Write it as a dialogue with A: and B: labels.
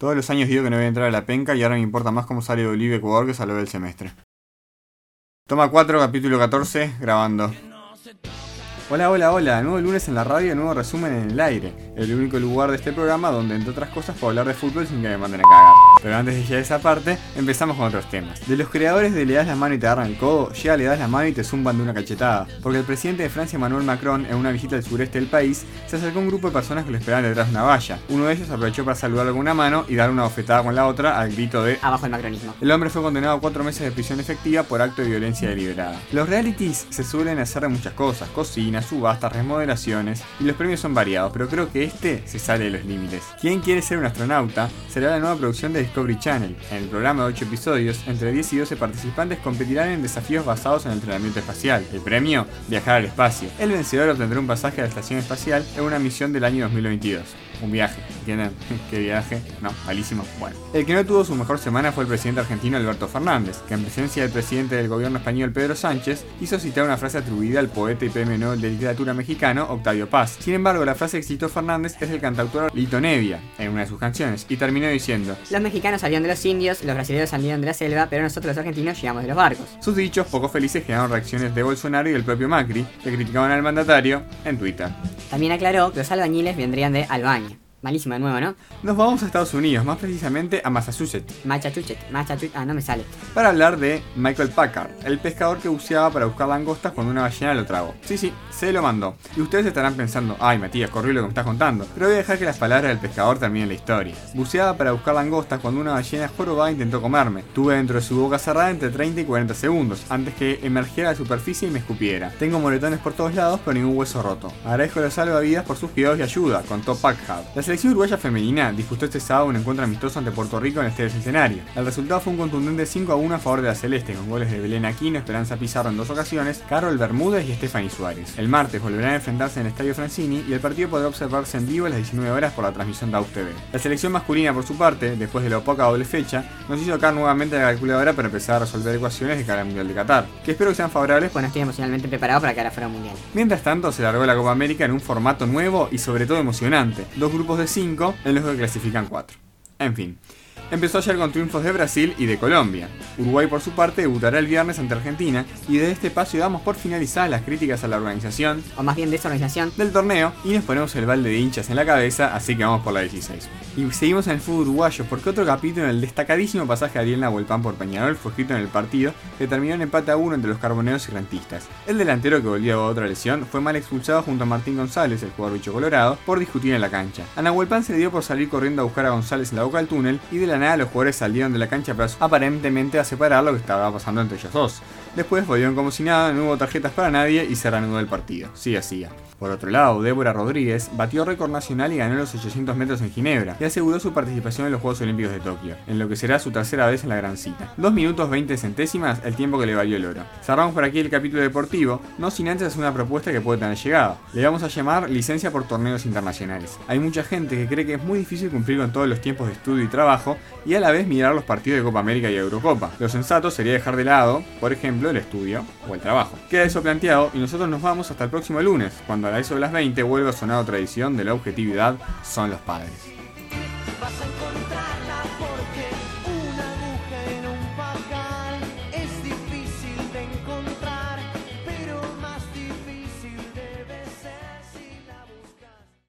A: Todos los años digo que no voy a entrar a la penca y ahora me importa más cómo sale Olive Ecuador que salió del semestre. Toma 4, capítulo 14, grabando. Hola, hola, hola, nuevo lunes en la radio, nuevo resumen en el aire, el único lugar de este programa donde entre otras cosas puedo hablar de fútbol sin que me manden a cagar. Pero antes de llegar a esa parte, empezamos con otros temas. De los creadores de Le das la mano y te agarran el codo, llega Le das la mano y te zumban de una cachetada, porque el presidente de Francia Emmanuel Macron, en una visita al sureste del país, se acercó a un grupo de personas que lo esperaban detrás de una valla. Uno de ellos aprovechó para saludarlo con una mano y dar una bofetada con la otra al grito de
B: Abajo el macronismo.
A: el hombre fue condenado a cuatro meses de prisión efectiva por acto de violencia deliberada. Los realities se suelen hacer de muchas cosas, cocina, subastas, remodelaciones, y los premios son variados, pero creo que este se sale de los límites. ¿Quién quiere ser un astronauta? Será la nueva producción de Discovery Channel. En el programa de 8 episodios, entre 10 y 12 participantes competirán en desafíos basados en el entrenamiento espacial. El premio, viajar al espacio. El vencedor obtendrá un pasaje a la estación espacial en una misión del año 2022 un viaje, ¿entienden? ¿Qué viaje? No, malísimo. Bueno. El que no tuvo su mejor semana fue el presidente argentino Alberto Fernández, que en presencia del presidente del gobierno español Pedro Sánchez hizo citar una frase atribuida al poeta y premio Nobel de literatura mexicano Octavio Paz. Sin embargo, la frase que citó Fernández es del cantautor Lito Nevia en una de sus canciones y terminó diciendo:
B: Los mexicanos salieron de los indios, los brasileños salieron de la selva, pero nosotros los argentinos llegamos de los barcos.
A: Sus dichos poco felices generaron reacciones de Bolsonaro y del propio Macri, que criticaban al mandatario en Twitter.
B: También aclaró que los albañiles vendrían de Albania. Malísimo de nuevo, ¿no?
A: Nos vamos a Estados Unidos, más precisamente a Massachusetts.
B: Massachusetts, Massachusetts, ah, no me sale.
A: para hablar de Michael Packard, el pescador que buceaba para buscar langostas cuando una ballena lo tragó. Sí, sí, se lo mandó. Y ustedes estarán pensando, ay Matías, corrió lo que me estás contando. Pero voy a dejar que las palabras del pescador terminen la historia. Buceaba para buscar langostas cuando una ballena jorobada intentó comerme. Tuve dentro de su boca cerrada entre 30 y 40 segundos, antes que emergiera a la superficie y me escupiera. Tengo moretones por todos lados, pero ningún hueso roto. Agradezco a los salvavidas por sus cuidados y ayuda, contó Packard. Selección uruguaya femenina disputó este sábado un encuentro amistoso ante Puerto Rico en el Estadio Centenario. El resultado fue un contundente 5 a 1 a favor de la Celeste, con goles de Belén Aquino, Esperanza Pizarro en dos ocasiones, Carol Bermúdez y Stephanie Suárez. El martes volverán a enfrentarse en el Estadio Francini y el partido podrá observarse en vivo a las 19 horas por la transmisión de AUS TV. La selección masculina, por su parte, después de la poca doble fecha, nos hizo sacar nuevamente la calculadora para empezar a resolver ecuaciones de cara al Mundial de Qatar, que espero que sean favorables
B: Bueno, estoy emocionalmente preparado para que ahora fuera un mundial.
A: Mientras tanto, se largó la Copa América en un formato nuevo y sobre todo emocionante. Dos grupos de cinco en los que clasifican cuatro. En fin. Empezó ayer con triunfos de Brasil y de Colombia. Uruguay por su parte debutará el viernes ante Argentina y desde este espacio damos por finalizadas las críticas a la organización
B: O más bien de esa organización.
A: del torneo y nos ponemos el balde de hinchas en la cabeza, así que vamos por la 16. Y seguimos en el fútbol uruguayo porque otro capítulo en el destacadísimo pasaje de Ariel Nahuelpan por Peñarol fue escrito en el partido que terminó en empate a uno entre los carboneros y rentistas. El delantero que volvía a otra lesión fue mal expulsado junto a Martín González, el jugador bicho colorado, por discutir en la cancha. A Nahuelpan se le dio por salir corriendo a buscar a González en la boca del túnel y de la nada los jugadores salieron de la cancha para aparentemente a separar lo que estaba pasando entre ellos dos. Después volvieron como si nada, no hubo tarjetas para nadie y se reanudó el partido. Sí, hacía. Por otro lado, Débora Rodríguez batió récord nacional y ganó los 800 metros en Ginebra y aseguró su participación en los Juegos Olímpicos de Tokio, en lo que será su tercera vez en la gran cita. 2 minutos 20 centésimas, el tiempo que le valió el oro. Cerramos por aquí el capítulo deportivo, no sin antes hacer una propuesta que puede tener llegada. Le vamos a llamar licencia por torneos internacionales. Hay mucha gente que cree que es muy difícil cumplir con todos los tiempos de estudio y trabajo y a la vez mirar los partidos de Copa América y Eurocopa. Lo sensato sería dejar de lado, por ejemplo, el estudio o el trabajo. Queda eso planteado y nosotros nos vamos hasta el próximo lunes, cuando a eso de las 20 vuelve a sonar otra edición de la objetividad son los padres.